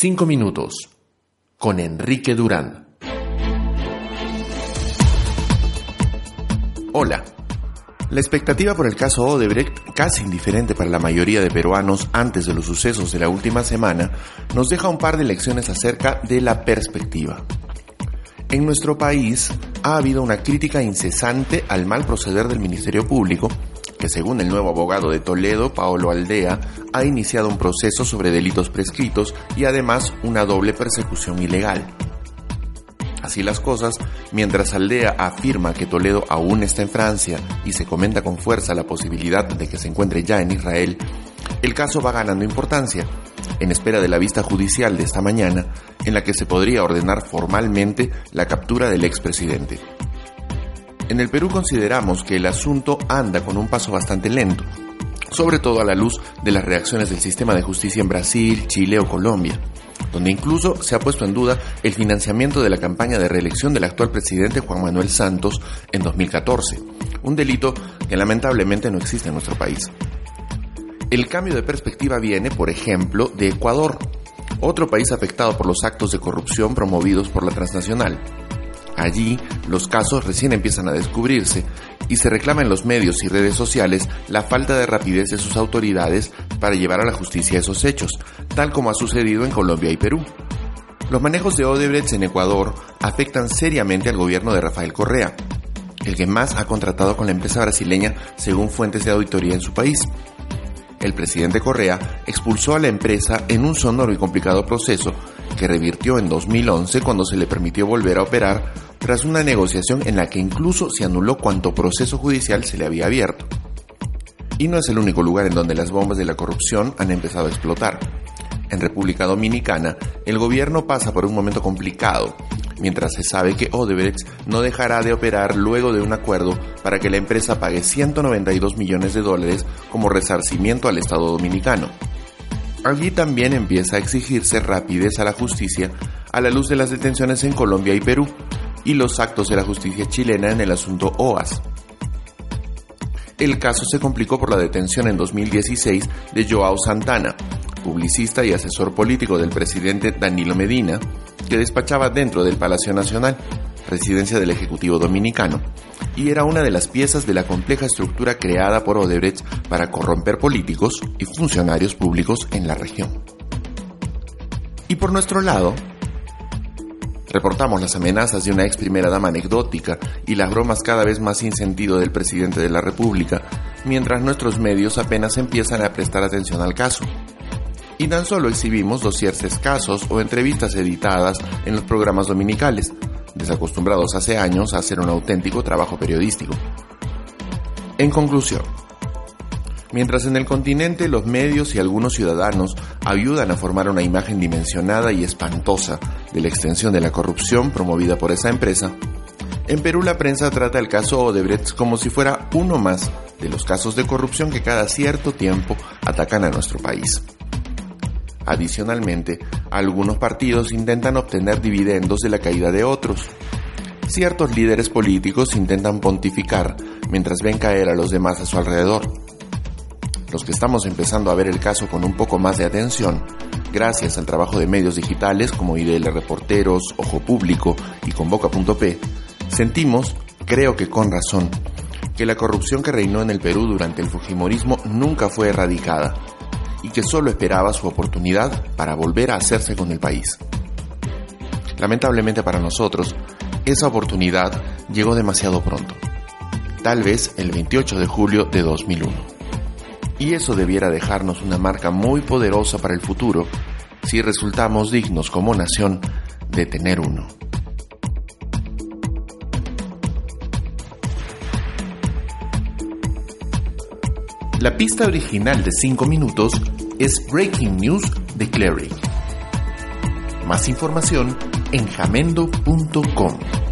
5 minutos con Enrique Durán. Hola. La expectativa por el caso Odebrecht, casi indiferente para la mayoría de peruanos antes de los sucesos de la última semana, nos deja un par de lecciones acerca de la perspectiva. En nuestro país ha habido una crítica incesante al mal proceder del Ministerio Público que según el nuevo abogado de Toledo, Paolo Aldea, ha iniciado un proceso sobre delitos prescritos y además una doble persecución ilegal. Así las cosas, mientras Aldea afirma que Toledo aún está en Francia y se comenta con fuerza la posibilidad de que se encuentre ya en Israel, el caso va ganando importancia, en espera de la vista judicial de esta mañana, en la que se podría ordenar formalmente la captura del expresidente. En el Perú consideramos que el asunto anda con un paso bastante lento, sobre todo a la luz de las reacciones del sistema de justicia en Brasil, Chile o Colombia, donde incluso se ha puesto en duda el financiamiento de la campaña de reelección del actual presidente Juan Manuel Santos en 2014, un delito que lamentablemente no existe en nuestro país. El cambio de perspectiva viene, por ejemplo, de Ecuador, otro país afectado por los actos de corrupción promovidos por la transnacional. Allí, los casos recién empiezan a descubrirse y se reclama en los medios y redes sociales la falta de rapidez de sus autoridades para llevar a la justicia esos hechos, tal como ha sucedido en Colombia y Perú. Los manejos de Odebrecht en Ecuador afectan seriamente al gobierno de Rafael Correa, el que más ha contratado con la empresa brasileña según fuentes de auditoría en su país. El presidente Correa expulsó a la empresa en un sonoro y complicado proceso que revirtió en 2011 cuando se le permitió volver a operar tras una negociación en la que incluso se anuló cuanto proceso judicial se le había abierto. Y no es el único lugar en donde las bombas de la corrupción han empezado a explotar. En República Dominicana, el gobierno pasa por un momento complicado, mientras se sabe que Odebrecht no dejará de operar luego de un acuerdo para que la empresa pague 192 millones de dólares como resarcimiento al Estado dominicano. Allí también empieza a exigirse rapidez a la justicia a la luz de las detenciones en Colombia y Perú, y los actos de la justicia chilena en el asunto OAS. El caso se complicó por la detención en 2016 de Joao Santana, publicista y asesor político del presidente Danilo Medina, que despachaba dentro del Palacio Nacional, residencia del Ejecutivo Dominicano, y era una de las piezas de la compleja estructura creada por Odebrecht para corromper políticos y funcionarios públicos en la región. Y por nuestro lado, Reportamos las amenazas de una ex primera dama anecdótica y las bromas cada vez más sin sentido del presidente de la República, mientras nuestros medios apenas empiezan a prestar atención al caso. Y tan solo exhibimos dossiers escasos o entrevistas editadas en los programas dominicales, desacostumbrados hace años a hacer un auténtico trabajo periodístico. En conclusión, Mientras en el continente los medios y algunos ciudadanos ayudan a formar una imagen dimensionada y espantosa de la extensión de la corrupción promovida por esa empresa, en Perú la prensa trata el caso Odebrecht como si fuera uno más de los casos de corrupción que cada cierto tiempo atacan a nuestro país. Adicionalmente, algunos partidos intentan obtener dividendos de la caída de otros. Ciertos líderes políticos intentan pontificar mientras ven caer a los demás a su alrededor los que estamos empezando a ver el caso con un poco más de atención, gracias al trabajo de medios digitales como IDL Reporteros, Ojo Público y Convoca.p, sentimos, creo que con razón, que la corrupción que reinó en el Perú durante el Fujimorismo nunca fue erradicada y que solo esperaba su oportunidad para volver a hacerse con el país. Lamentablemente para nosotros, esa oportunidad llegó demasiado pronto, tal vez el 28 de julio de 2001. Y eso debiera dejarnos una marca muy poderosa para el futuro si resultamos dignos como nación de tener uno. La pista original de 5 minutos es Breaking News de Clary. Más información en jamendo.com.